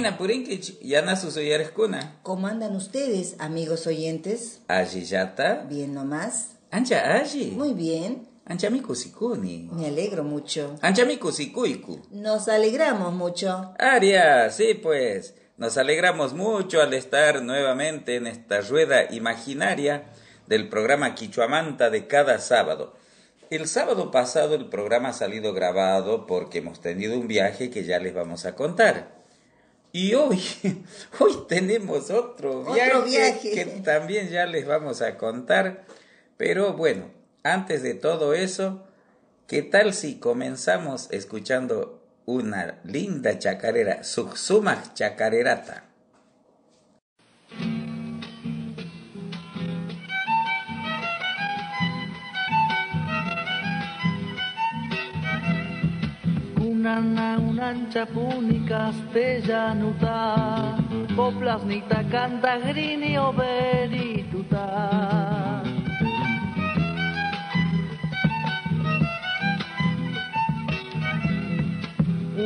Imaina purinki yana susuyareskuna. ¿Cómo andan ustedes, amigos oyentes? Allí yata. Bien nomás. Ancha allí. Muy bien. Ancha mi kusikuni. Me alegro mucho. Ancha mi kusikuiku. Nos alegramos mucho. Aria, sí pues. Nos alegramos mucho al estar nuevamente en esta rueda imaginaria del programa Quichuamanta de cada sábado. El sábado pasado el programa ha salido grabado porque hemos tenido un viaje que ya les vamos a contar. Y hoy, hoy tenemos otro viaje, Otro viaje. que también ya les vamos a contar. Pero bueno, antes de todo eso, ¿qué tal si comenzamos escuchando una linda chacarera, Suxumac Chacarerata? Unana unancha puni castellanuta Poplasnita canta grini oberituta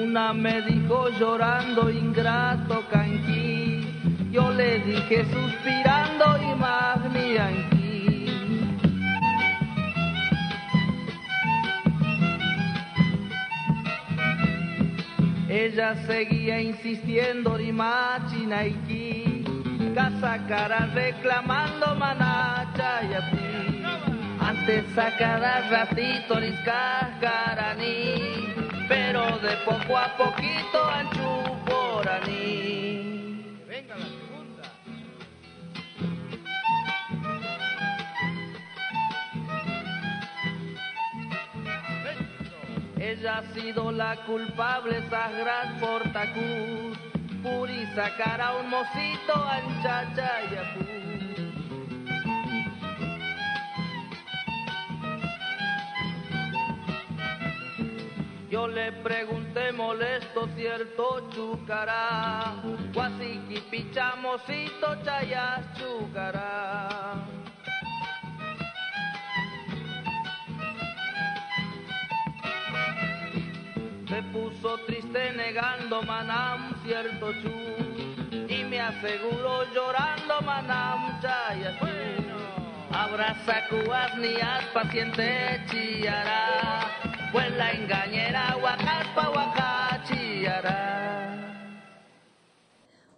Una me dijo llorando ingrato canqui Yo le dije suspirando y anqui Ella seguía insistiendo rimachi naiki Casa cara reclamando manacha y así. Antes sacará ratito niscacarani Pero de poco a poquito anchu Ella ha sido la culpable, sagras portacus, puri sacar a un mocito anchacha y apú. Yo le pregunté molesto cierto chucará, guasiqui pichamosito chayas chucará. Puso triste negando manam cierto chu y me aseguró llorando manam chaya chu. Abraza cubas ni paciente chillará, pues la engañera huacaspa huacachillará.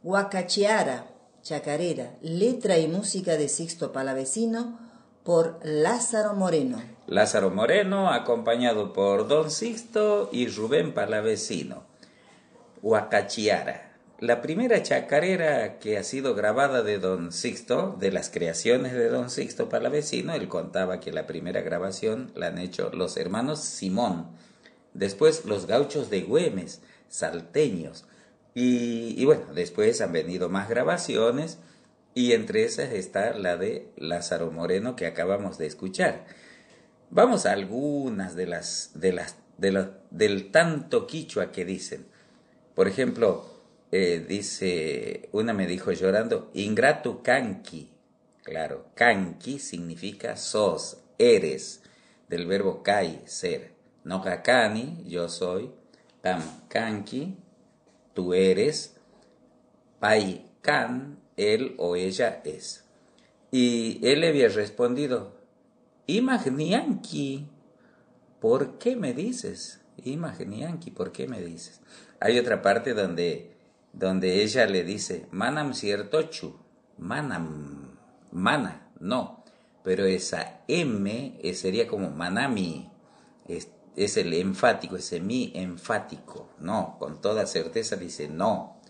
Huacachiara, chacarera, letra y música de Sixto Palavecino por Lázaro Moreno. Lázaro Moreno, acompañado por Don Sixto y Rubén Palavecino. Huacachiara. La primera chacarera que ha sido grabada de Don Sixto, de las creaciones de Don Sixto Palavecino, él contaba que la primera grabación la han hecho los hermanos Simón, después los gauchos de Güemes, salteños, y, y bueno, después han venido más grabaciones, y entre esas está la de Lázaro Moreno que acabamos de escuchar. Vamos a algunas de las, de las, de del tanto quichua que dicen. Por ejemplo, eh, dice, una me dijo llorando, ingrato canqui. Claro, canqui significa sos, eres, del verbo kai, ser. No kakani, yo soy. Tam canqui, tú eres. Pai can, él o ella es. Y él le había respondido, Imagnianki, ¿por qué me dices? Imagnianki, ¿por qué me dices? Hay otra parte donde, donde ella le dice, manam cierto chu, manam, mana, no, pero esa M sería como manami, es, el enfático, ese mi enfático, no, con toda certeza dice no,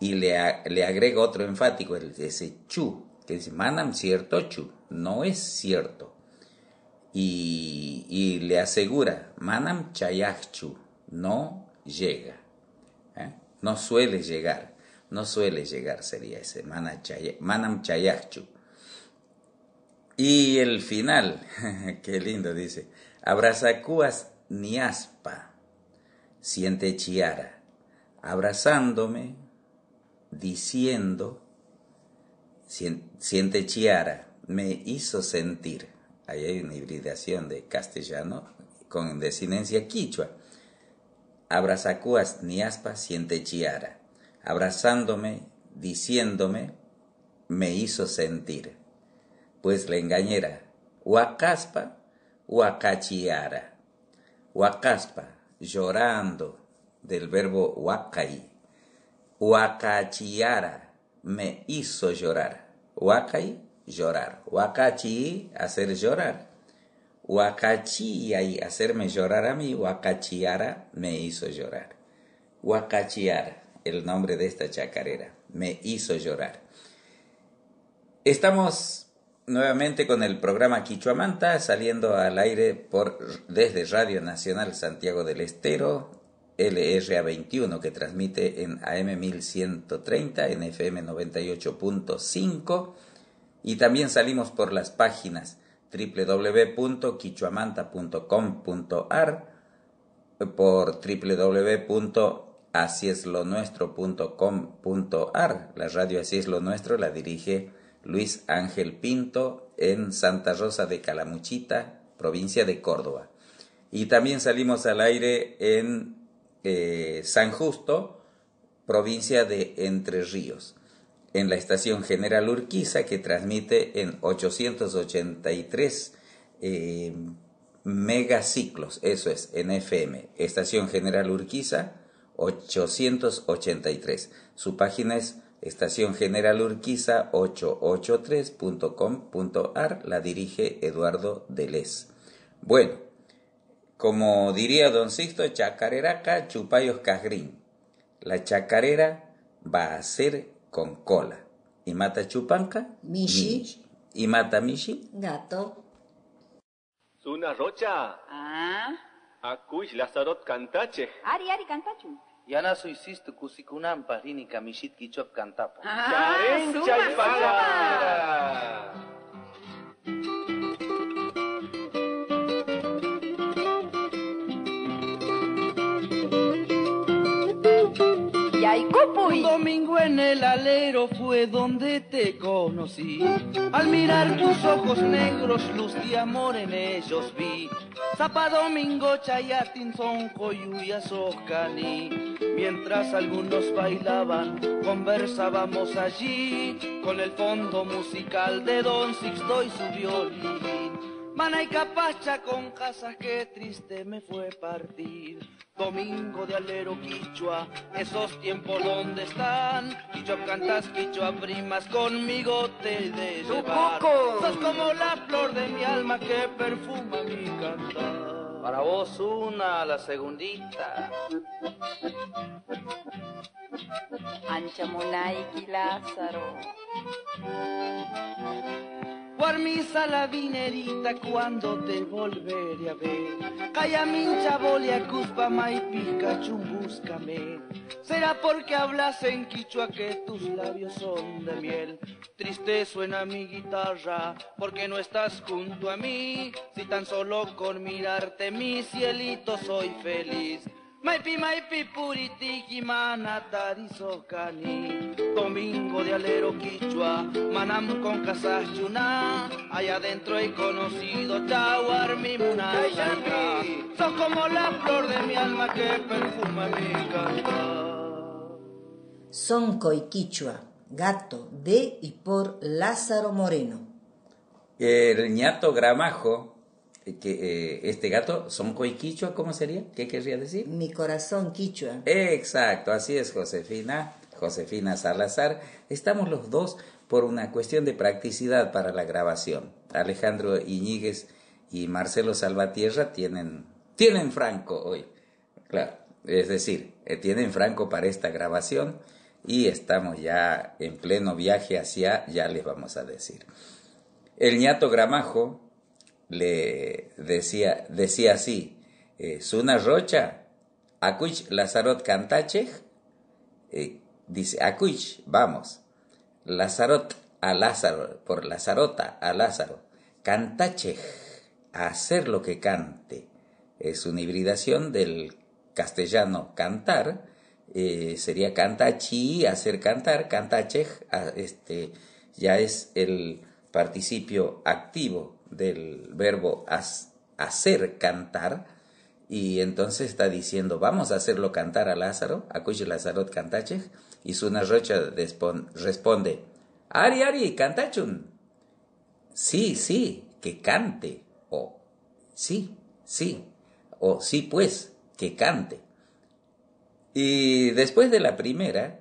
y le, le agrega otro enfático, ese chu, que dice manam cierto chu, no es cierto y, y le asegura, Manam Chayachchu, no llega, ¿eh? no suele llegar, no suele llegar sería ese, Manam Chayachchu. Y el final, qué lindo dice, Abrazacuas niaspa, siente chiara, abrazándome, diciendo, sien- siente chiara, me hizo sentir. Ahí hay una hibridación de castellano con desinencia quichua. Abrazacuas niaspa siente chiara. abrazándome, diciéndome, me hizo sentir. Pues la engañera, huacaspa, huacachiara. Huacaspa, llorando, del verbo huacay. Huacachiara, me hizo llorar. Huacay, llorar. Huacachi, hacer llorar. Huacachiay, hacerme llorar a mí. Huacachiara, me hizo llorar. Huacachiara, el nombre de esta chacarera, me hizo llorar. Estamos nuevamente con el programa Quichuamanta saliendo al aire por, desde Radio Nacional Santiago del Estero, LRA 21 que transmite en AM 1130, en FM 98.5 y también salimos por las páginas www.quichuamanta.com.ar por www.asieslonuestro.com.ar la radio Así es lo nuestro la dirige Luis Ángel Pinto en Santa Rosa de Calamuchita, provincia de Córdoba. Y también salimos al aire en eh, San Justo, provincia de Entre Ríos, en la estación General Urquiza que transmite en 883 eh, megaciclos, eso es, en FM, estación General Urquiza 883. Su página es estación General Urquiza 883.com.ar, la dirige Eduardo Delez. Bueno, como diría don Sixto, chacareraca, chupayos cajrín. La chacarera va a ser con cola. ¿Y mata chupanca? Mishi. ¿Y mata mishi? Gato. Suna rocha. Ah, Akush lazarot cantache. ari ari cantachu. Yana suisistu kusikunampa rini kamishit kichop kantapa. Ah, Charen Un domingo en el alero fue donde te conocí. Al mirar tus ojos negros, luz de amor en ellos vi. Zapa domingo, chayatin, son coyuya, socani. Mientras algunos bailaban, conversábamos allí con el fondo musical de Don Sixto y su violín. Mana y capacha con casas que triste me fue partir. Domingo de alero quichua, esos tiempos donde están. Quichua cantas, quichua primas, conmigo te de llevar. Sos como la flor de mi alma que perfuma mi cantar. Para vos una, la segundita. Ancha Lázaro. Guarmisa la vinerita cuando te volveré a ver. Calla mincha bolia cuspa maipica chumbúscame. Será porque hablas en quichua que tus labios son de miel. Triste suena mi guitarra porque no estás junto a mí. Si tan solo con mirarte mi cielito soy feliz. Maipi maipi puritiki manatari socani Domingo de alero quichua Manam con casas chuna. Allá adentro he conocido Tawar mi munashanga Sos como la flor de mi alma que perfuma mi cantar. Sonco y Quichua, gato de y por Lázaro Moreno. El ñato gramajo, que eh, este gato, son coiquichua, ¿cómo sería? ¿Qué querría decir? Mi corazón Quichua. Exacto, así es Josefina, Josefina Salazar. Estamos los dos por una cuestión de practicidad para la grabación. Alejandro Iñiguez y Marcelo Salvatierra tienen, tienen franco hoy. Claro, es decir, eh, tienen franco para esta grabación y estamos ya en pleno viaje hacia, ya les vamos a decir. El ñato Gramajo le decía, decía así, eh, Suna Rocha, Acuich Lazarot Cantachej, eh, dice, Acuich, vamos, Lazarot a Lázaro, por Lazarota a Lázaro, Cantachej, hacer lo que cante. Es una hibridación del castellano cantar, eh, sería cantachi, hacer cantar, cantachej, este, ya es el participio activo del verbo hacer cantar, y entonces está diciendo, vamos a hacerlo cantar a Lázaro, Lazarot cantachej, Y Suna Rocha responde, Ari, Ari, cantachun. Sí, sí, que cante. O sí, sí. O sí, pues, que cante. Y después de la primera,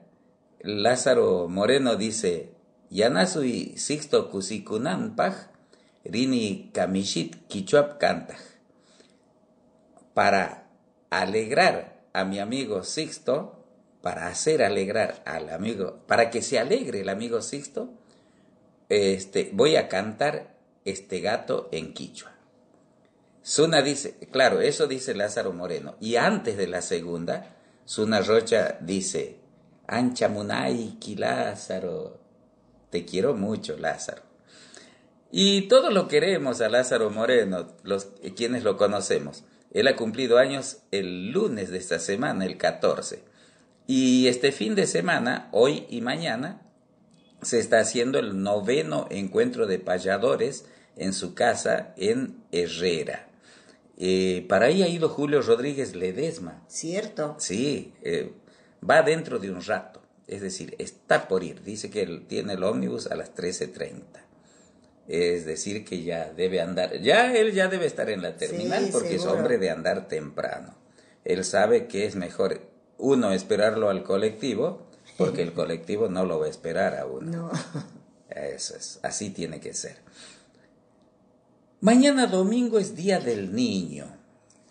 Lázaro Moreno dice, Yanasui Sixto Kusikunanpaj, Rini Kamishit Kichuap Kantaj. Para alegrar a mi amigo Sixto, para hacer alegrar al amigo, para que se alegre el amigo Sixto, este, voy a cantar este gato en quichua. Suna dice, claro, eso dice Lázaro Moreno. Y antes de la segunda, Suna Rocha dice, Ancha Munaiki Lázaro, te quiero mucho Lázaro. Y todos lo queremos a Lázaro Moreno, los quienes lo conocemos. Él ha cumplido años el lunes de esta semana, el 14. Y este fin de semana, hoy y mañana, se está haciendo el noveno encuentro de payadores en su casa en Herrera. Eh, para ahí ha ido Julio Rodríguez Ledesma. ¿Cierto? Sí, eh, va dentro de un rato. Es decir, está por ir. Dice que él tiene el ómnibus a las 13.30. Es decir, que ya debe andar. Ya él ya debe estar en la terminal Sí, porque es hombre de andar temprano. Él sabe que es mejor, uno, esperarlo al colectivo, porque el colectivo no lo va a esperar a uno. No. Eso es, así tiene que ser. Mañana domingo es Día del Niño.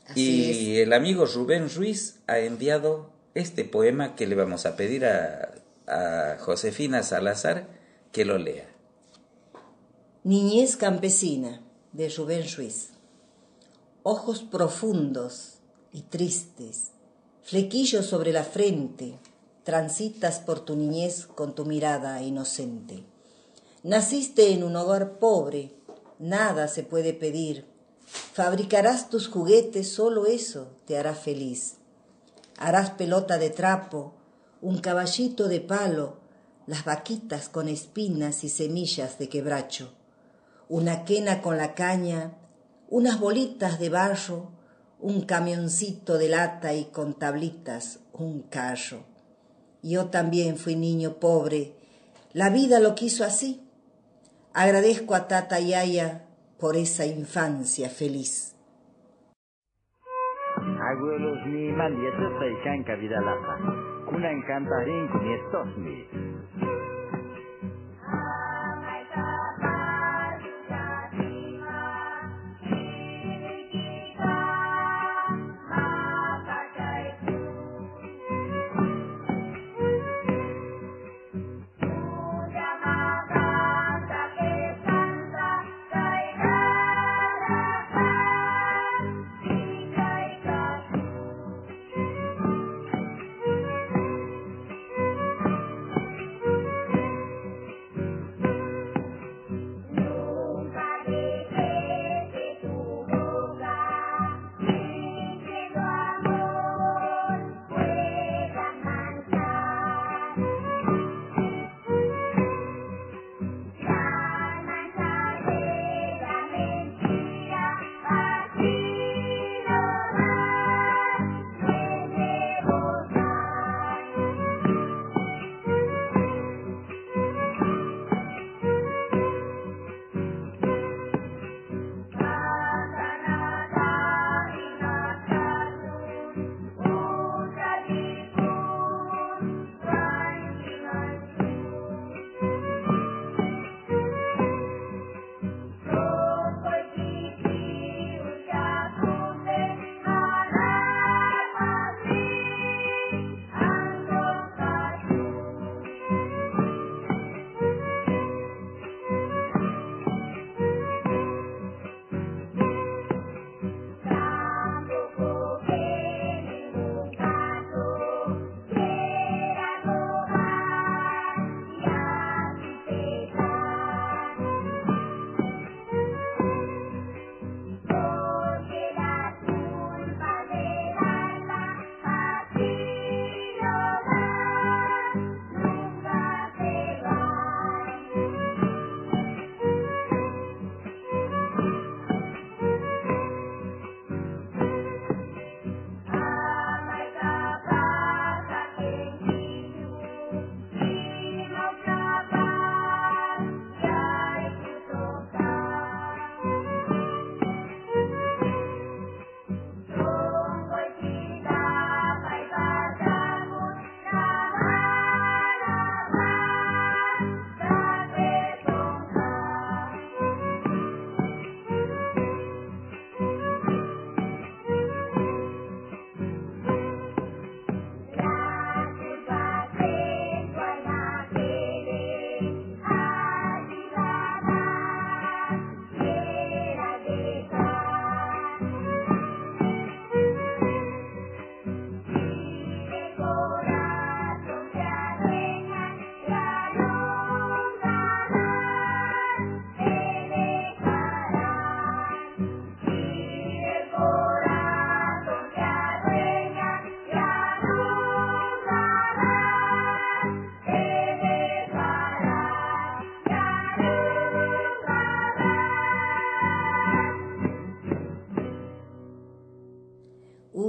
Así y el amigo Rubén Ruiz ha enviado este poema que le vamos a pedir a, a Josefina Salazar que lo lea. Niñez campesina de Rubén Ruiz. Ojos profundos y tristes, flequillos sobre la frente, transitas por tu niñez con tu mirada inocente. Naciste en un hogar pobre, nada se puede pedir. Fabricarás tus juguetes, solo eso te hará feliz. Harás pelota de trapo, un caballito de palo, las vaquitas con espinas y semillas de quebracho, una quena con la caña, unas bolitas de barro, un camioncito de lata y con tablitas un carro. Yo también fui niño pobre, la vida lo quiso así. Agradezco a Tata Yaya por esa infancia feliz. Y kunietosmi.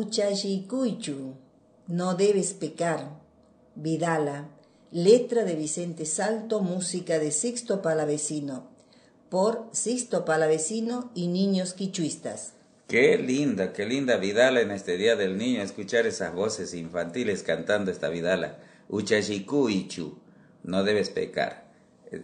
Uchayikuichu, no debes pecar. Vidala, letra de Vicente Salto, música de Sixto Palavecino, por Sixto Palavecino y niños quichuistas. Qué linda, qué linda Vidala en este Día del Niño, escuchar esas voces infantiles cantando esta Vidala. Uchayikuichu, no debes pecar.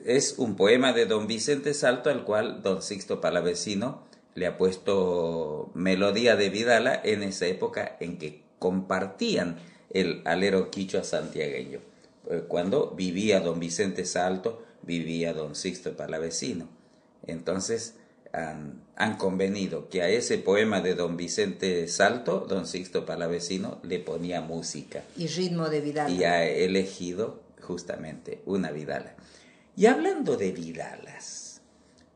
Es un poema de don Vicente Salto al cual don Sixto Palavecino le ha puesto melodía de Vidala en esa época en que compartían el alero quichua santiagueño. Eh, Cuando vivía don Vicente Salto, vivía don Sixto Palavecino. Entonces han, han convenido que a ese poema de don Vicente Salto, don Sixto Palavecino le ponía música Y ritmo de Vidala. y ha elegido justamente una Vidala. Y hablando de Vidalas,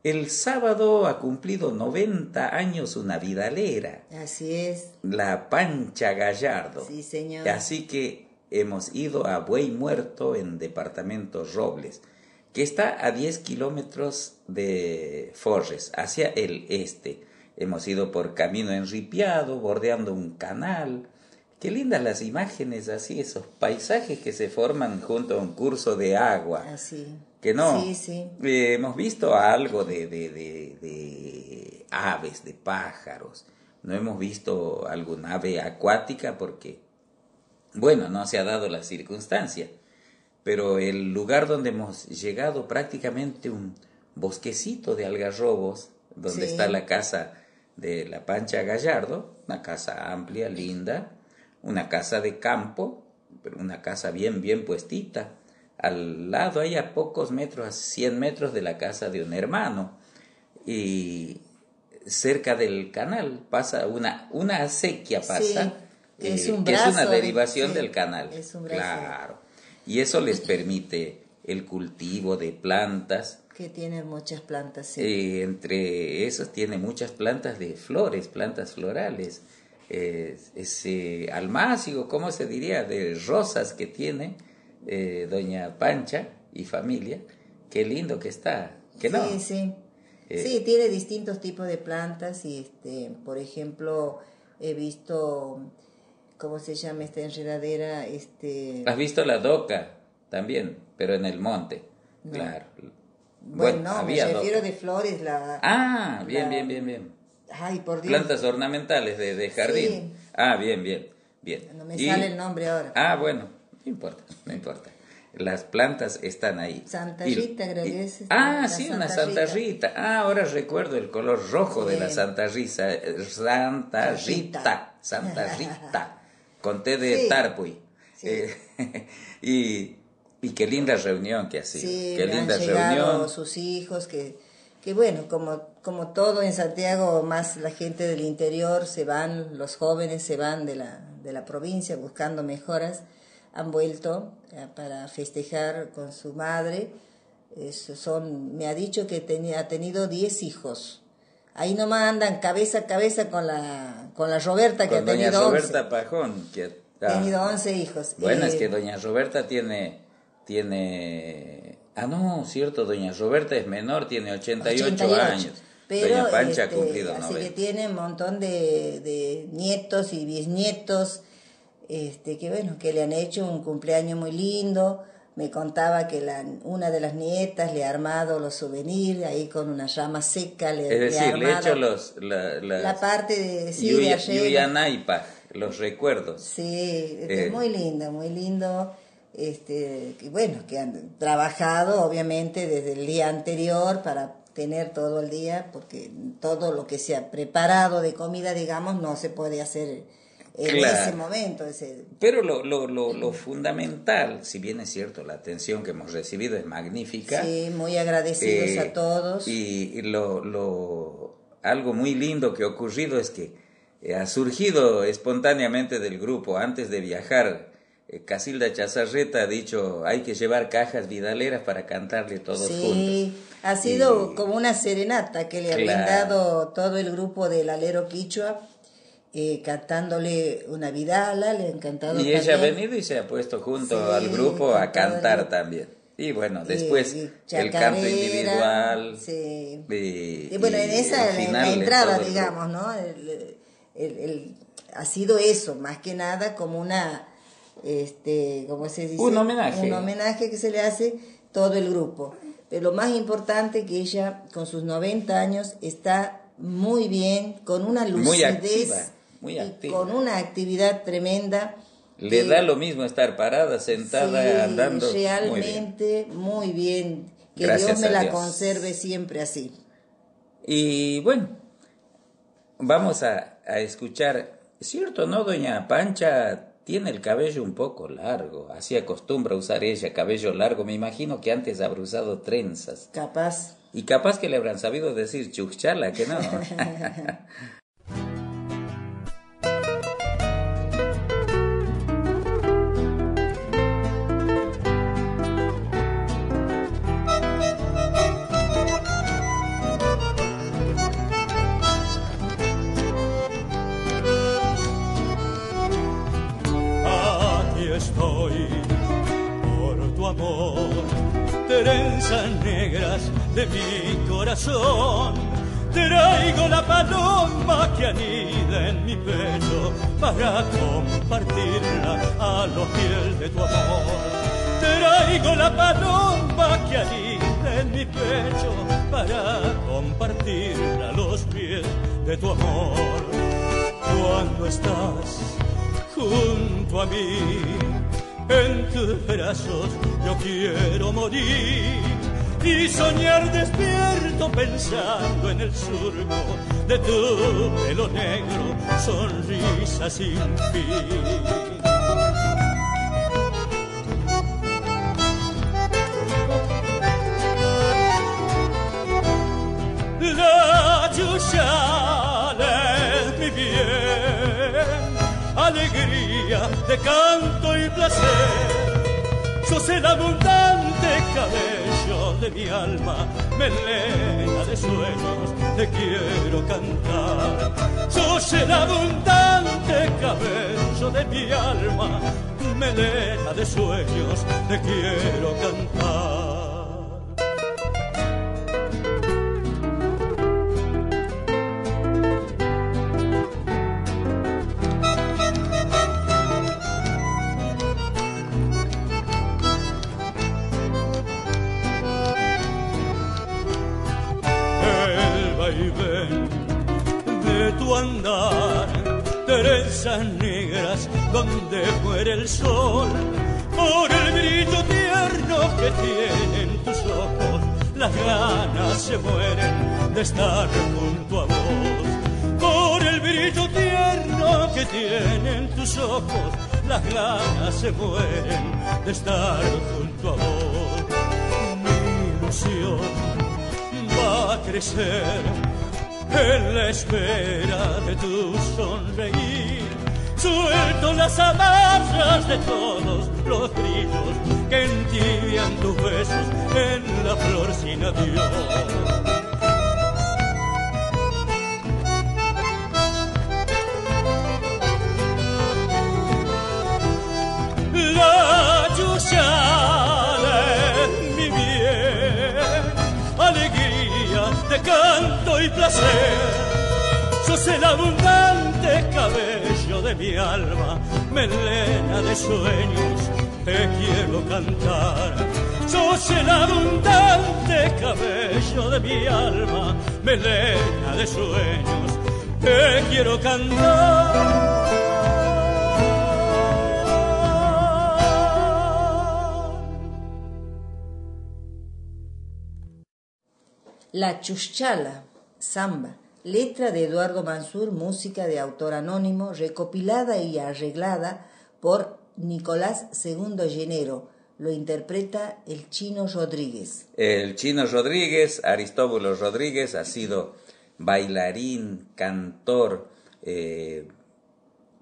el sábado ha cumplido 90 años una Vidalera, Así es, la Pancha Gallardo. sí señor. Así que hemos ido a Buey Muerto en departamento Robles, que está a 10 kilómetros de Forres, hacia el este. Hemos ido por camino enripiado, bordeando un canal. Qué lindas las imágenes así, esos paisajes que se forman junto a un curso de agua. Así. Que no. Sí, sí. Eh, hemos visto algo de, de, de, de aves, de pájaros. No hemos visto alguna ave acuática porque, bueno, no se ha dado la circunstancia. Pero el lugar donde hemos llegado, prácticamente un bosquecito de algarrobos, donde Sí. está la casa de la Pancha Gallardo, una casa amplia, linda, una casa de campo, pero una casa bien, bien puestita. Al lado, ahí a pocos metros, a 100 metros de la casa de un hermano. Y cerca del canal pasa una, una acequia pasa, Sí, es eh, que es una derivación sí, del canal. es un brazo. Claro. Y eso les permite el cultivo de plantas. Que tiene muchas plantas, sí. Eh, entre esos tiene muchas plantas de flores, plantas florales. Eh, ese almácigo, ¿cómo se diría? De rosas que tiene eh, doña Pancha y familia. Qué lindo que está. Que no. Sí, sí. Eh, sí, tiene distintos tipos de plantas y, este, por ejemplo, he visto, ¿cómo se llama esta enredadera? Este, ¿Has visto la doca? También, pero en el monte. No. Claro. bueno, no, me había refiero doca. de flores, la... Ah, bien, la- bien, bien, bien. Ay, por Dios. Plantas ornamentales de, de jardín. Sí. Ah, bien, bien, bien. No me Y- sale el nombre ahora. Ah, bueno, no importa, no importa. Las plantas están ahí. Santa Y- Rita, creo y- que es, Ah, sí, una Santa Rita. Rita. Ah, ahora recuerdo el color rojo de la Sí. Santa Rita. eh, Santa Rita. Rita. Santa Rita. Con té de Sí. tarpuy. Sí. Eh, y, y qué linda reunión que ha sido. Sí, qué linda han reunión. sus hijos, que, que bueno, como, como todo en Santiago, más la gente del interior se van, los jóvenes se van de la, de la provincia buscando mejoras, han vuelto eh, para festejar con su madre. Es- son, me ha dicho que tenía, ha tenido 10 hijos. Ahí nomás andan cabeza a cabeza con la, con la Roberta que Con ha doña tenido 11. Roberta Pajón. Que, Ha ah, tenido 11 hijos. Bueno, es Eh, que doña Roberta tiene, tiene... Ah, no, cierto, doña Roberta es menor, tiene 88, 88. años. Pero, doña Pancha este, ha cumplido así 90. que tiene un montón de, de nietos y bisnietos, este, que bueno, que le han hecho un cumpleaños muy lindo. Me contaba que la, una de las nietas le ha armado los souvenirs ahí con una rama seca, le, Es le ha decir, le he armado hecho los... La, las- la parte de, sí, de Yuya- los recuerdos. Sí, este, Eh. muy lindo, muy lindo. Este, que bueno, que han trabajado obviamente desde el día anterior para tener todo el día, porque todo lo que se ha preparado de comida, digamos, no se puede hacer en Claro. ese momento. Ese, Pero lo, lo, lo, lo fundamental, si bien es cierto, la atención que hemos recibido es magnífica. sí, muy agradecidos Eh, a todos. Y, lo, lo, algo muy lindo que ha ocurrido es que eh, ha surgido espontáneamente del grupo antes de viajar. eh, Casilda Chazarreta ha dicho hay que llevar cajas vidaleras para cantarle todos sí, juntos. ha sido Y- como una serenata que le ha Claro. brindado todo el grupo del Alero Quichua, eh, cantándole una vidala, le ha encantado. Y ella ha venido y se ha puesto junto Sí, al grupo a el cantar también. Y bueno, después Y- y el canto individual. sí. Y, Y bueno, en esa, final la entrada, digamos, ¿no? El- ha sido eso, más que nada como una, este, ¿cómo se dice? Un homenaje. Un homenaje que se le hace todo el grupo. Pero lo más importante que ella, con sus 90 años, está muy bien, con una lucidez Muy activa, con una actividad tremenda. Le que- da lo mismo estar parada, sentada, sí, andando. Muy bien. Realmente muy bien. Que Gracias Dios me la Dios. conserve siempre así. Y bueno, vamos a, a escuchar. ¿Es cierto, no, doña Pancha? Tiene el cabello un poco largo. Así acostumbra usar ella cabello largo. Me imagino que antes habrá usado trenzas. Capaz. Y capaz que le habrán sabido decir chuchala, que no. negras de mi corazón. Traigo la paloma que anida en mi pecho para compartirla a los pies de tu amor. Traigo la paloma que anida en mi pecho para compartirla a los pies de tu amor. Cuando estás junto a mí. En tus brazos yo quiero morir y soñar despierto pensando en el surco de tu pelo negro, sonrisa sin fin. La chuchala es mi bien, alegría de canto y placer. Sos el abundante cabello de mi alma, melena de sueños, te quiero cantar. Sos el abundante cabello de mi alma, melena de sueños, te quiero cantar. Por el brillo tierno que tienen tus ojos, las ganas se mueren de estar junto a vos. Por el brillo tierno que tienen tus ojos, las ganas se mueren de estar junto a vos. Mi ilusión va a crecer en la espera de tu sonreír. Suelto las amarras de todos los brillos que entibian tus besos en la flor sin adiós. La es mi bien, alegría de canto y placer. Sos el abundante cabello de mi alma, melena de sueños, te quiero cantar. Sos el abundante cabello de mi alma, melena de sueños, te quiero cantar. La Chuchala, samba, letra de Eduardo Mansur, música de autor anónimo, recopilada y arreglada por Nicolás II Llenero. Lo interpreta el chino Rodríguez. El chino Rodríguez, Aristóbulo Rodríguez, ha sido bailarín, cantor, eh,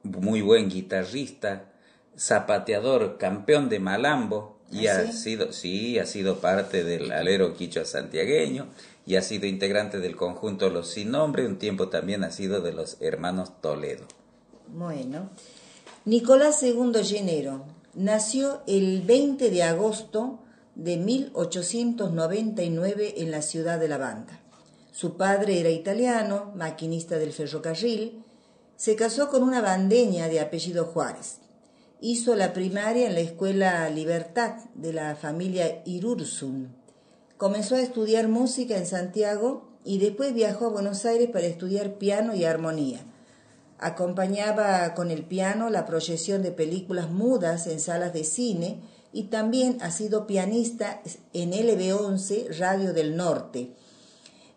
muy buen guitarrista, zapateador, campeón de malambo y ¿Ah, ha sido, sí, ha sido parte del alero quicho santiagueño y ha sido integrante del conjunto Los Sin Nombre, un tiempo también ha sido de los hermanos Toledo. Bueno, Nicolás II Llenero nació el 20 de agosto de 1899 en la ciudad de La Banda. Su padre era italiano, maquinista del ferrocarril. Se casó con una bandeña de apellido Juárez. Hizo la primaria en la Escuela Libertad de la familia Irursun. Comenzó a estudiar música en Santiago y después viajó a Buenos Aires para estudiar piano y armonía. Acompañaba con el piano la proyección de películas mudas en salas de cine y también ha sido pianista en LB11 Radio del Norte.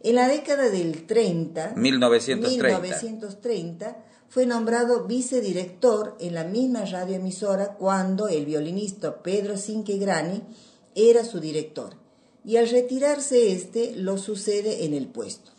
En la década del 30, 1930. 1930 fue nombrado vicedirector en la misma radioemisora cuando el violinista Pedro Cinquegrani era su director y al retirarse este lo sucede en el puesto.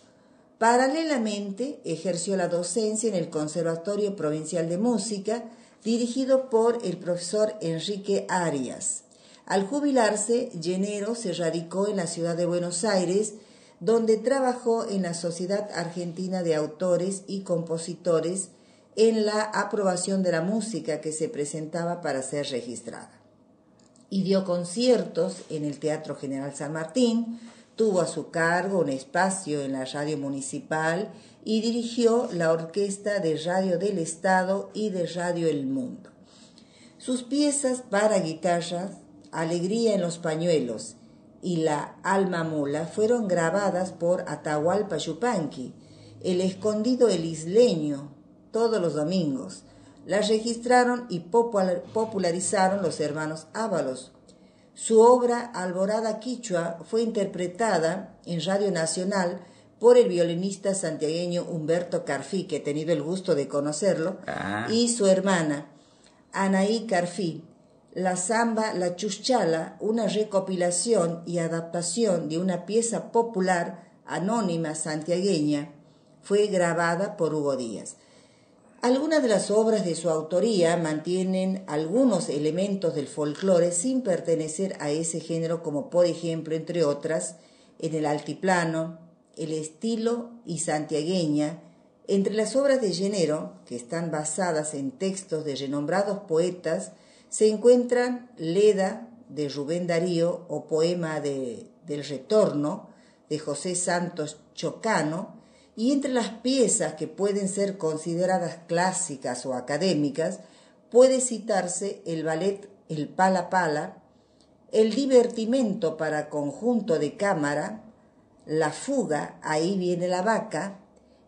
Paralelamente ejerció la docencia en el Conservatorio Provincial de Música dirigido por el profesor Enrique Arias. Al jubilarse, Llenero se radicó en la ciudad de Buenos Aires, donde trabajó en la Sociedad Argentina de Autores y Compositores en la aprobación de la música que se presentaba para ser registrada. Y dio conciertos en el Teatro General San Martín, tuvo a su cargo un espacio en la radio municipal y dirigió la Orquesta de Radio del Estado y de Radio El Mundo. Sus piezas para guitarra, Alegría en los pañuelos y La Alma Mula fueron grabadas por Atahualpa Yupanqui, El Escondido el Isleño, todos los domingos. Las registraron y popularizaron los hermanos Ábalos. Su obra Alborada Quichua fue interpretada en Radio Nacional por el violinista santiagueño Humberto Carfí, que he tenido el gusto de conocerlo, Ah. y su hermana, Anaí Carfí. La samba La Chuchala, una recopilación y adaptación de una pieza popular anónima santiagueña, fue grabada por Hugo Díaz. Algunas de las obras de su autoría mantienen algunos elementos del folclore sin pertenecer a ese género, como por ejemplo, entre otras, en el altiplano, el estilo y santiagueña, entre las obras de Llenero, que están basadas en textos de renombrados poetas, se encuentran Leda de Rubén Darío o Poema de, del Retorno de José Santos Chocano, y entre las piezas que pueden ser consideradas clásicas o académicas, puede citarse el ballet El Pala Pala, el divertimento para conjunto de cámara, la fuga, ahí viene la vaca,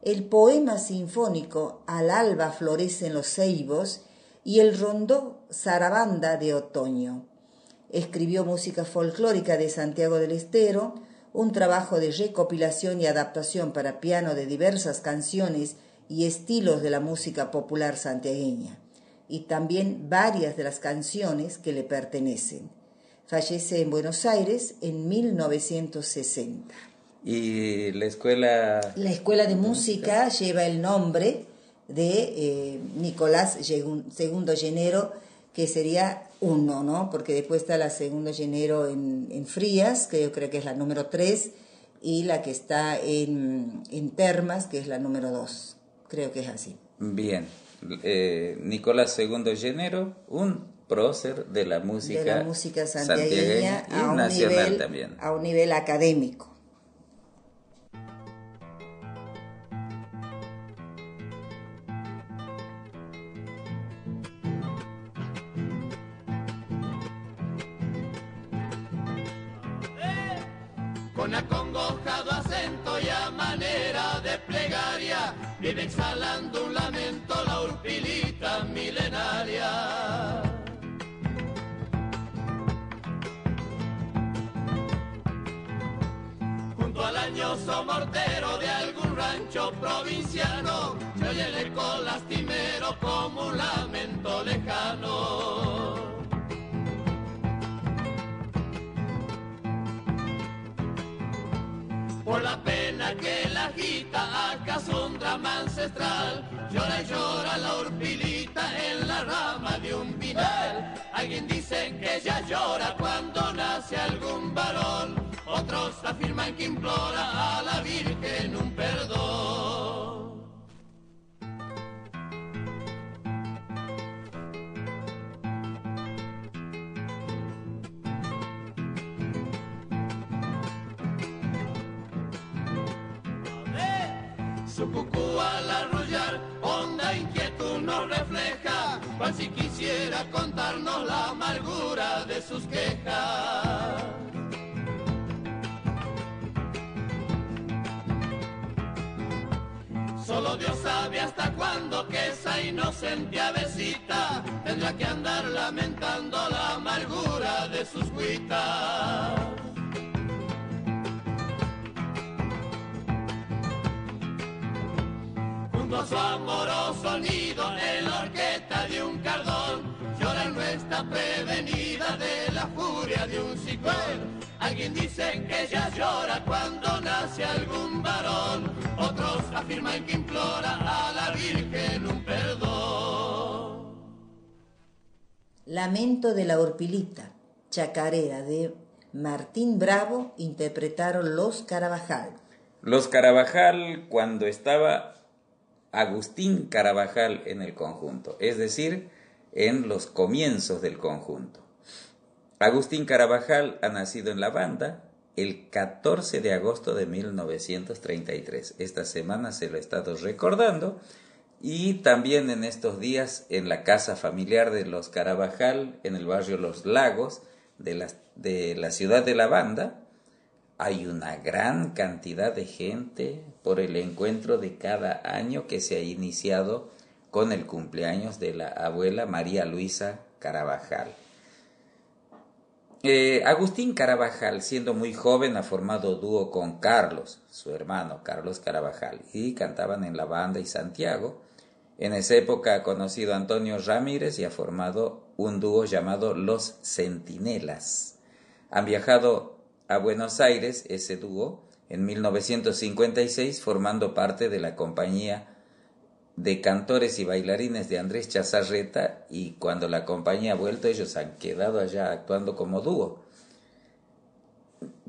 el poema sinfónico Al alba florecen los ceibos y el rondó Zarabanda de otoño. Escribió música folclórica de Santiago del Estero, un trabajo de recopilación y adaptación para piano de diversas canciones y estilos de la música popular santiagueña, y también varias de las canciones que le pertenecen. Fallece en Buenos Aires en 1960. Y la escuela... La Escuela de Música lleva el nombre de eh, Nicolás Segundo Llenero, que sería uno, ¿no? Porque después está la Segundo Llenero en, en Frías, que yo creo que es la número tres, y la que está en, en Termas, que es la número dos. Creo que es así. Bien. Eh, Nicolás II Llenero, un prócer de la música, de la música santiagueña, y a, un nacional nivel, también. a un nivel académico. Exhalando un lamento la urpilita milenaria. Junto al añoso mortero de algún rancho provinciano, se oye el eco lastimero como un lamento lejano. por la pena que drama ancestral. Llora y llora la urpilita en la rama de un pinal. Alguien dice que ella llora cuando nace algún varón, otros afirman que implora a la Virgen un perdón. Al arrullar, honda y si quisiera contarnos la amargura de sus quejas. Solo Dios sabe hasta cuándo que esa inocente avecita tendrá que andar lamentando la amargura de sus cuitas. Su amoroso nido en la horqueta de un cardón, llora no está prevenida de la furia de un ciclón. Alguien dice que ella llora cuando nace algún varón, otros afirman que implora a la Virgen un perdón. Lamento de la Orpilita, chacarera de Martín Bravo, interpretaron Los Carabajal. Los Carabajal cuando estaba Agustín Carabajal en el conjunto, es decir, en los comienzos del conjunto. Agustín Carabajal ha nacido en la banda el 14 de agosto de 1933. Esta semana se lo he estado recordando y también en estos días en la casa familiar de los Carabajal, en el barrio Los Lagos de la, de la ciudad de la banda, hay una gran cantidad de gente por el encuentro de cada año que se ha iniciado con el cumpleaños de la abuela María Luisa Carabajal. Eh, Agustín Carabajal, siendo muy joven, ha formado dúo con Carlos, su hermano Carlos Carabajal, y cantaban en La Banda y Santiago. En esa época ha conocido a Antonio Ramírez y ha formado un dúo llamado Los Centinelas. Han viajado a Buenos Aires ese dúo en 1956 formando parte de la compañía de cantores y bailarines de Andrés Chazarreta y cuando la compañía ha vuelto ellos han quedado allá actuando como dúo.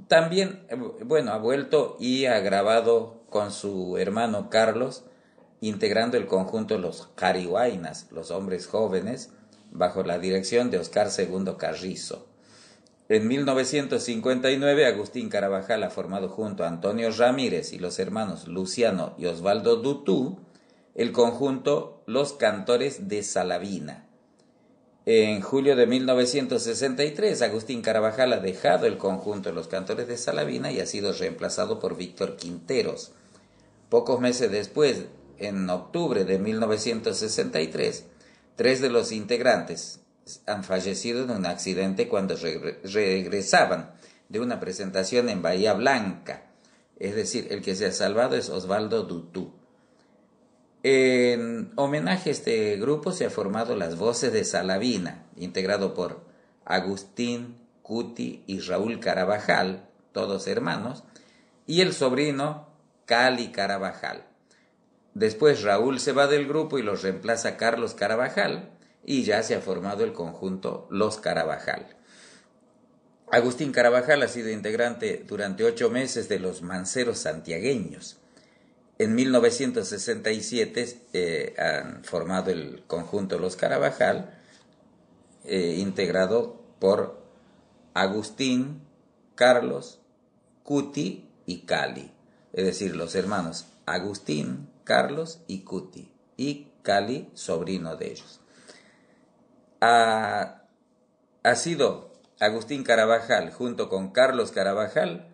También, bueno, ha vuelto y ha grabado con su hermano Carlos, integrando el conjunto Los Carihuainas, los hombres jóvenes, bajo la dirección de Oscar II Carrizo. En 1959, Agustín Carabajal ha formado junto a Antonio Ramírez y los hermanos Luciano y Osvaldo Dutú el conjunto Los Cantores de Salavina. En julio de 1963, Agustín Carabajal ha dejado el conjunto Los Cantores de Salavina y ha sido reemplazado por Víctor Quinteros. Pocos meses después, en octubre de 1963, tres de los integrantes han fallecido en un accidente cuando regresaban de una presentación en Bahía Blanca. Es decir, el que se ha salvado es Osvaldo Dutú. En homenaje a este grupo se ha formado Las Voces de Salavina, integrado por Agustín, Cuti y Raúl Carabajal, todos hermanos, y el sobrino Cali Carabajal. Después Raúl se va del grupo y los reemplaza Carlos Carabajal, y ya se ha formado el conjunto Los Carabajal. Agustín Carabajal ha sido integrante durante ocho meses de los Manceros Santiagueños. En 1967 eh, han formado el conjunto Los Carabajal, eh, integrado por Agustín, Carlos, Cuti y Cali, es decir, los hermanos Agustín, Carlos y Cuti, y Cali, sobrino de ellos. Ha, sido Agustín Carabajal, junto con Carlos Carabajal,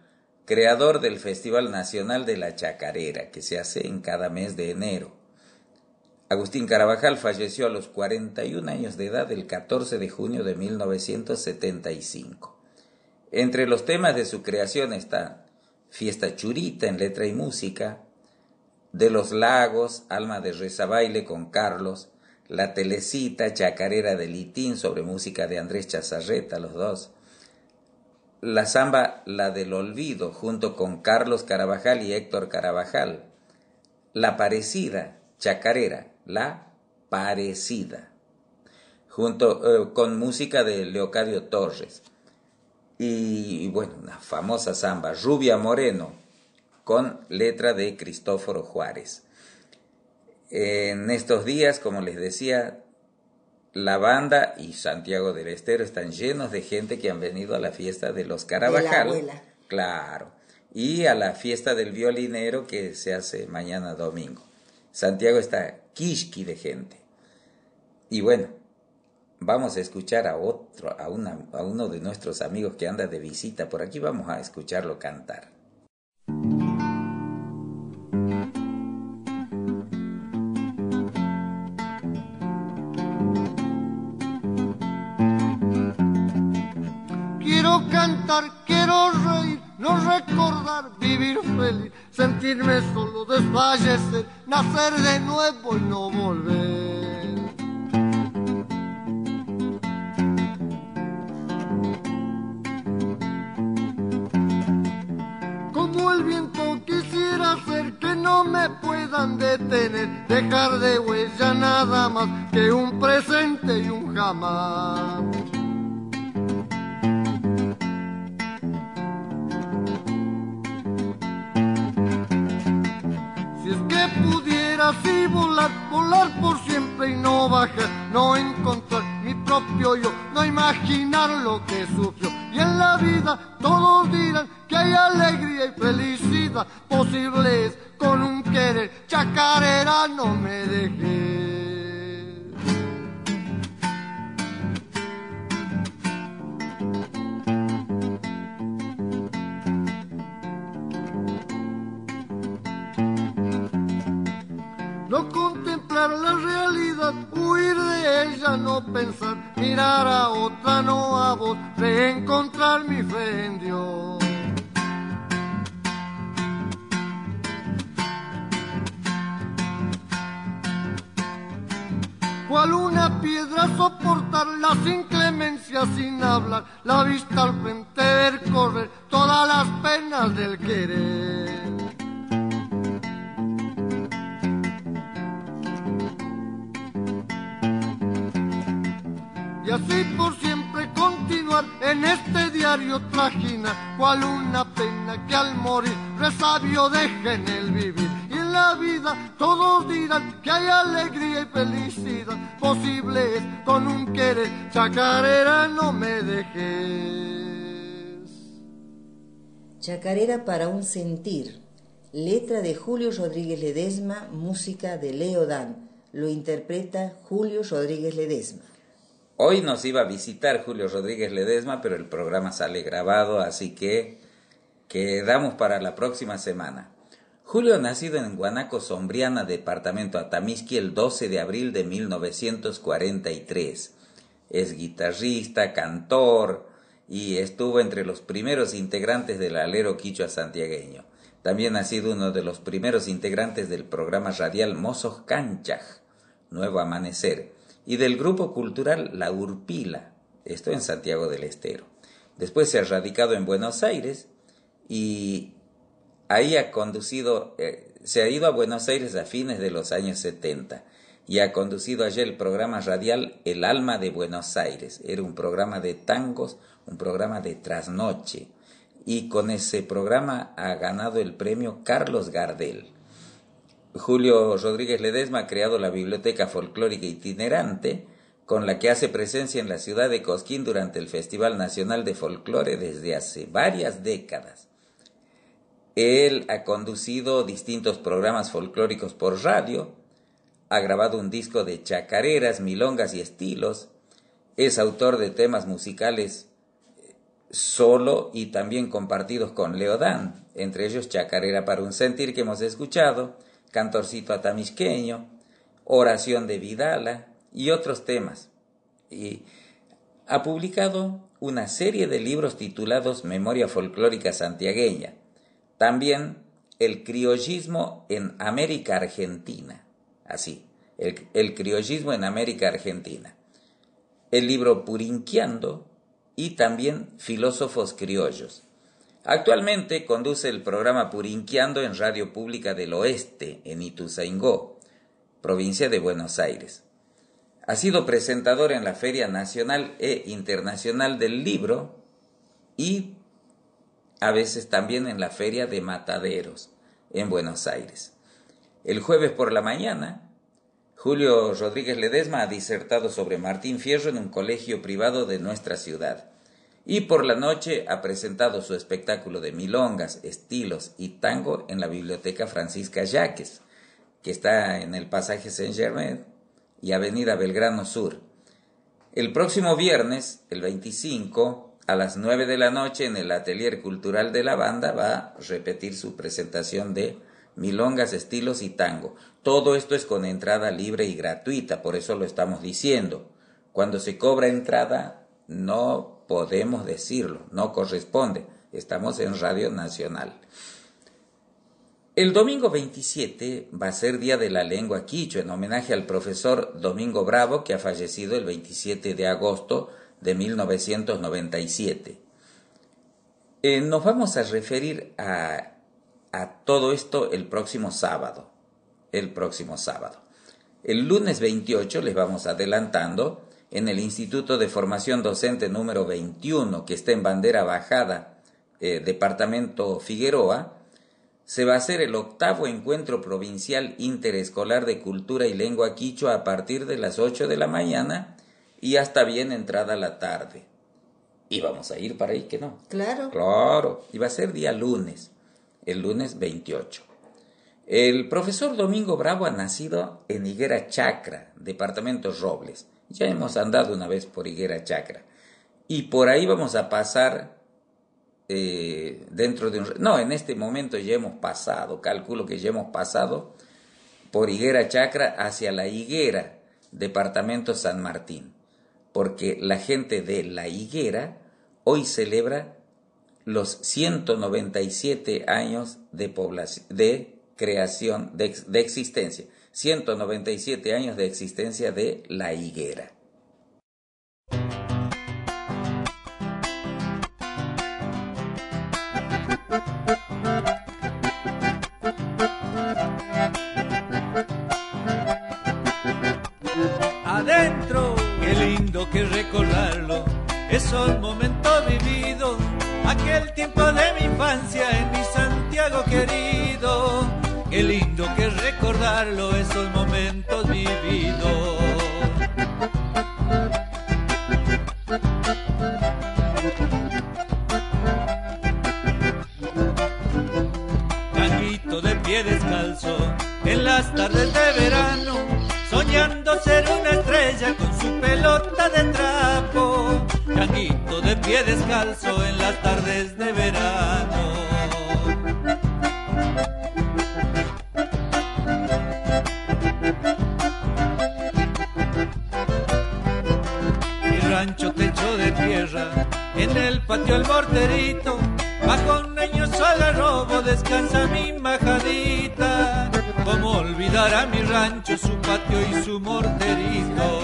creador del Festival Nacional de la Chacarera, que se hace en cada mes de enero. Agustín Carabajal falleció a los 41 años de edad el 14 de junio de 1975. Entre los temas de su creación están Fiesta Churita en letra y música, De los Lagos, Alma de Rezabaile con Carlos, La Telecita, Chacarera de Litín sobre música de Andrés Chazarreta, los dos, la samba La del Olvido, junto con Carlos Carabajal y Héctor Carabajal. La Parecida, Chacarera, La Parecida, junto eh, con música de Leocadio Torres. Y, y bueno, una famosa samba, Rubia Moreno, con letra de Cristóforo Juárez. En estos días, como les decía, la banda y Santiago del Estero están llenos de gente que han venido a la fiesta de los Carabajal. Claro. Y a la fiesta del violinero que se hace mañana domingo. Santiago está quisqui de gente. Y bueno, vamos a escuchar a otro, a, una, a uno de nuestros amigos que anda de visita por aquí, vamos a escucharlo cantar. Cantar, quiero reír, no recordar, vivir feliz, sentirme solo, desfallecer, nacer de nuevo y no volver. Como el viento quisiera ser que no me puedan detener, dejar de huella nada más que un presente y un jamás. Así volar, volar por siempre y no bajar, no encontrar mi propio yo, no imaginar lo que sufrió. Y en la vida todos dirán que hay alegría y felicidad posibles con un querer. Chacarera, no me dejes. No contemplar la realidad, huir de ella, no pensar, mirar a otra, no a vos, reencontrar mi fe en Dios. Cual una piedra soportar las inclemencias sin hablar, la vista al frente ver correr todas las penas del querer. Y así por siempre continuar en este diario trajina, cual una pena que al morir resabio deje en el vivir. Y en la vida todos dirán que hay alegría y felicidad posible es con un querer, chacarera no me dejes. Chacarera para un sentir, letra de Julio Rodríguez Ledesma, música de Leo Dan, lo interpreta Julio Rodríguez Ledesma. Hoy nos iba a visitar Julio Rodríguez Ledesma, pero el programa sale grabado, así que quedamos para la próxima semana. Julio, nacido en Guanaco, Sombriana, departamento Atamisqui, el 12 de abril de 1943. Es guitarrista, cantor y estuvo entre los primeros integrantes del alero quichua santiagueño. También ha sido uno de los primeros integrantes del programa radial Mozos Canchaj, Nuevo Amanecer y del grupo cultural La Urpila, esto en Santiago del Estero. Después se ha radicado en Buenos Aires y ahí ha conducido, eh, se ha ido a Buenos Aires a fines de los años 70 y ha conducido allí el programa radial El Alma de Buenos Aires. Era un programa de tangos, un programa de trasnoche y con ese programa ha ganado el premio Carlos Gardel. Julio Rodríguez Ledesma ha creado la Biblioteca Folclórica Itinerante, con la que hace presencia en la ciudad de Cosquín durante el Festival Nacional de Folclore desde hace varias décadas. Él ha conducido distintos programas folclóricos por radio, ha grabado un disco de chacareras, milongas y estilos, es autor de temas musicales solo y también compartidos con Leodán, entre ellos Chacarera para un sentir que hemos escuchado, Cantorcito Atamisqueño, Oración de Vidala y otros temas. Y ha publicado una serie de libros titulados Memoria Folclórica Santiagueña, también El criollismo en América Argentina, así, el, el criollismo en América Argentina, el libro Purinqueando y también Filósofos Criollos. Actualmente conduce el programa Purinqueando en Radio Pública del Oeste, en Ituzaingó, provincia de Buenos Aires. Ha sido presentador en la Feria Nacional e Internacional del Libro y a veces también en la Feria de Mataderos, en Buenos Aires. El jueves por la mañana, Julio Rodríguez Ledesma ha disertado sobre Martín Fierro en un colegio privado de nuestra ciudad. Y por la noche ha presentado su espectáculo de milongas, estilos y tango en la Biblioteca Francisca Yaques, que está en el pasaje Saint Germain y Avenida Belgrano Sur. El próximo viernes, el 25, a las 9 de la noche, en el Atelier Cultural de la Banda, va a repetir su presentación de milongas, estilos y tango. Todo esto es con entrada libre y gratuita, por eso lo estamos diciendo. Cuando se cobra entrada, no podemos decirlo, no corresponde. Estamos en Radio Nacional. El domingo 27 va a ser Día de la Lengua Quichua en homenaje al profesor Domingo Bravo que ha fallecido el 27 de agosto de 1997. Eh, nos vamos a referir a, a todo esto el próximo sábado. El próximo sábado. El lunes 28 les vamos adelantando en el Instituto de Formación Docente número 21 que está en bandera bajada, eh, departamento Figueroa, se va a hacer el octavo encuentro provincial interescolar de cultura y lengua quichua a partir de las 8 de la mañana y hasta bien entrada la tarde. Y vamos a ir para ahí, que no. Claro. Claro. Y va a ser día lunes, el lunes 28. El profesor Domingo Bravo ha nacido en Higuera Chacra, departamento Robles. Ya hemos andado una vez por Higuera Chacra. Y por ahí vamos a pasar eh, dentro de un... No, en este momento ya hemos pasado, calculo que ya hemos pasado por Higuera Chacra hacia la Higuera, departamento San Martín, porque la gente de la Higuera hoy celebra los 197 años de, de creación, de existencia, 197 años de existencia de la Higuera. adentro. Qué lindo que recordarlo, esos momentos vividos, aquel tiempo de mi infancia en mi Santiago querido. Qué lindo que recordarlo, esos momentos vividos. Tanguito de pie descalzo, en las tardes de verano, soñando ser una estrella con su pelota de trapo. Changuito de pie descalzo en las tardes de verano. Tierra, en el patio el morterito, bajo un año sol robo descansa mi majadita. Como olvidar a mi rancho, su patio y su morterito.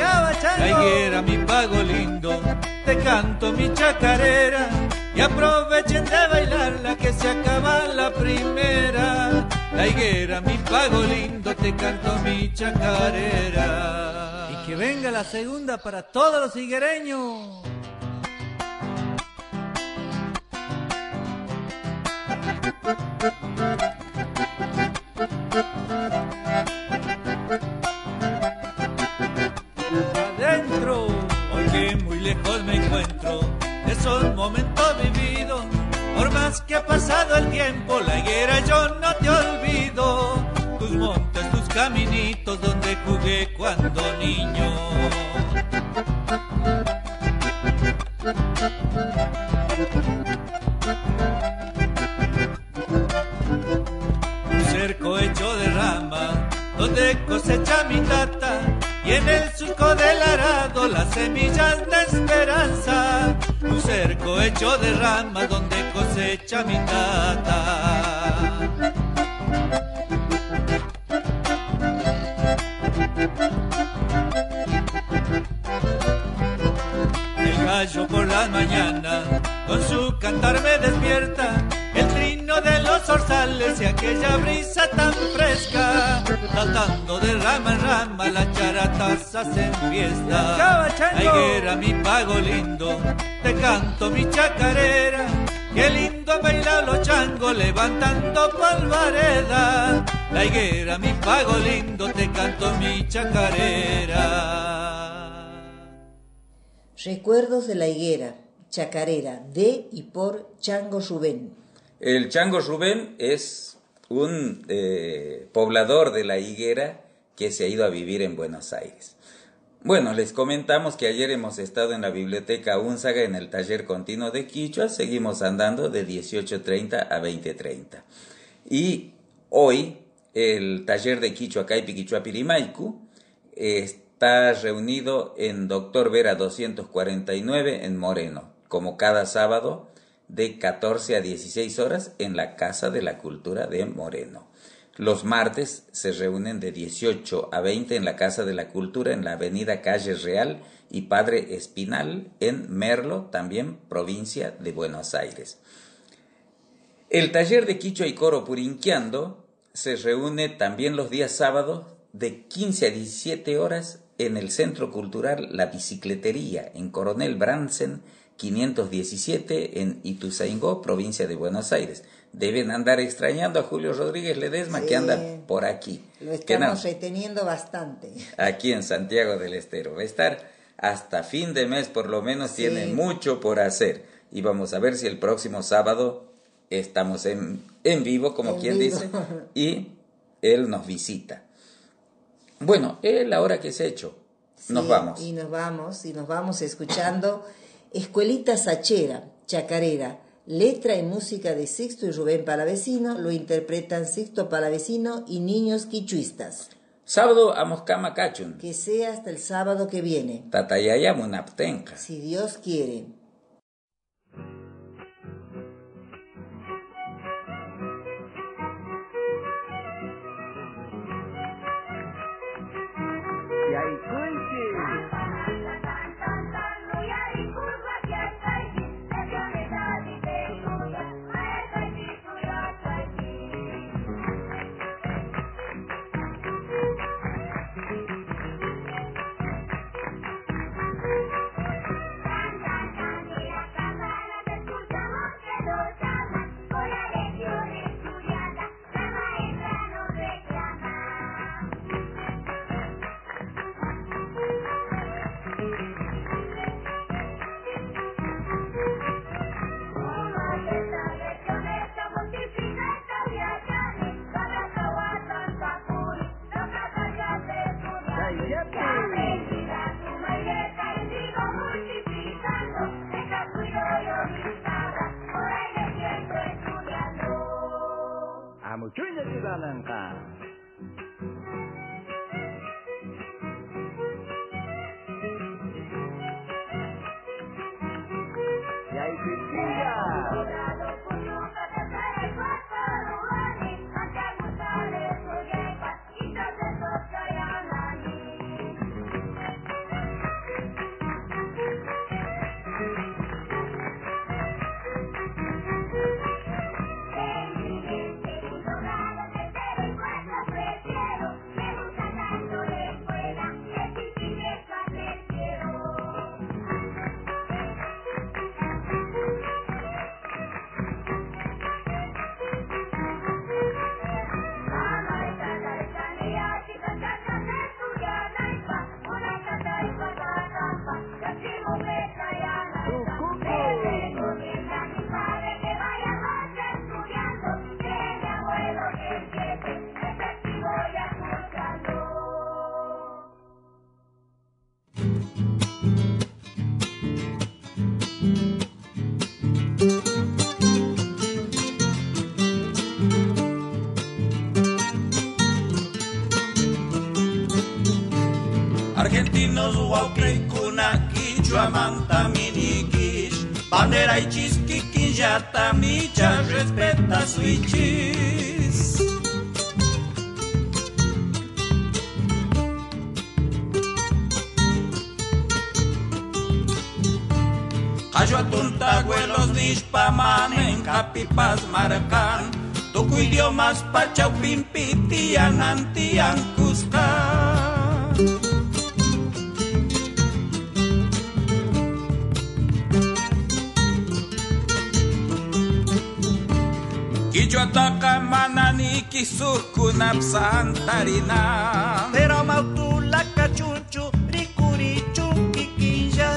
La higuera, mi pago lindo, te canto mi chacarera. Y aprovechen de bailarla que se acaba la primera. La higuera, mi pago lindo, te canto mi chacarera. Y que venga la segunda para todos los higuereños. Adentro. Hoy que muy lejos me encuentro de esos momentos vividos. Por más que ha pasado el tiempo, la higuera yo no te olvido. Tus montes, tus caminitos donde jugué cuando niño. Donde cosecha mi tata y en el surco del arado las semillas de esperanza. Un cerco hecho de ramas donde cosecha mi tata. El gallo por la mañana con su cantar me despierta. De los zorzales y aquella brisa tan fresca. Saltando de rama en rama, las charatas hacen fiesta. La higuera, mi pago lindo, te canto mi chacarera. Qué lindo bailar los changos levantando polvareda. La higuera, mi pago lindo, te canto mi chacarera. Recuerdos de la higuera, chacarera, de y por Chango Rubén. El Chango Rubén es un eh, poblador de la higuera que se ha ido a vivir en Buenos Aires. Bueno, les comentamos que ayer hemos estado en la biblioteca Unzaga en el taller continuo de Quichua, seguimos andando de 18.30 a 20.30. Y hoy el taller de Quichua Caipi Quichua Pirimaicu está reunido en Doctor Vera 249 en Moreno, como cada sábado de 14 a 16 horas en la Casa de la Cultura de Moreno. Los martes se reúnen de 18 a 20 en la Casa de la Cultura en la Avenida Calle Real y Padre Espinal en Merlo, también provincia de Buenos Aires. El taller de Quichua y Coro Purinqueando se reúne también los días sábados de 15 a 17 horas en el Centro Cultural La Bicicletería en Coronel Bransen 517 en Ituzaingó, provincia de Buenos Aires. Deben andar extrañando a Julio Rodríguez Ledesma que anda por aquí. Lo estamos reteniendo bastante. aquí en Santiago del Estero. Va a estar hasta fin de mes por lo menos, Sí. tiene mucho por hacer. Y vamos a ver si el próximo sábado estamos en, en vivo, como En quien vivo. dice, y él nos visita. Bueno, él ahora que se ha hecho, nos vamos. Y nos vamos, y nos vamos escuchando Escuelita Sachera, Chacarera, letra y música de Sixto y Rubén Palavecino, lo interpretan Sixto Palavecino y niños quichuistas. Sábado a Moscama Cachun, Que sea hasta el sábado que viene, Tatayaya Munaptenca. si Dios quiere. موجود بلنقه chisquiquillata micha respeta su ichis. Ayuatuntahuelos nishpamanen capipas marcan Tucu idiomas pachau pimpitian Quichuataca manani kisurkunap santarina. Pero mautula cachunchu, ricuri chunquiquilla.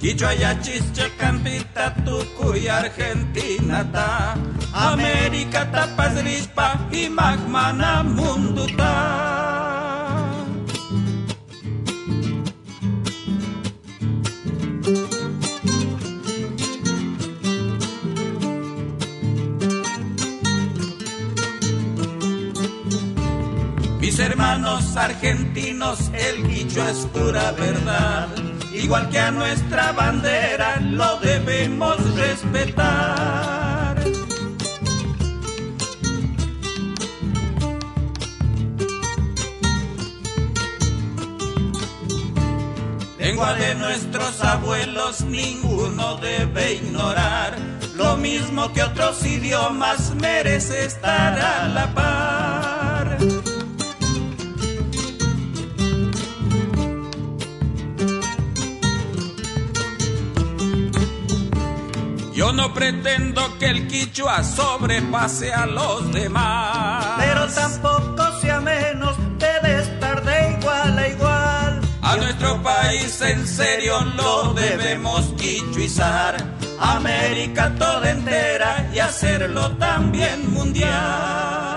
Quichua ya chische campita tucuy Argentina ta. América tapas rispa y magmana mundo Mis hermanos argentinos, el quichua es pura verdad. Igual que a nuestra bandera, lo debemos respetar. Lengua de nuestros abuelos, ninguno debe ignorar. Lo mismo que otros idiomas merece estar a la par. Yo no pretendo que el quichua sobrepase a los demás. Pero tampoco sea menos, debe estar de igual a igual. A nuestro país en serio lo debemos quichuizar. América toda entera y hacerlo también mundial.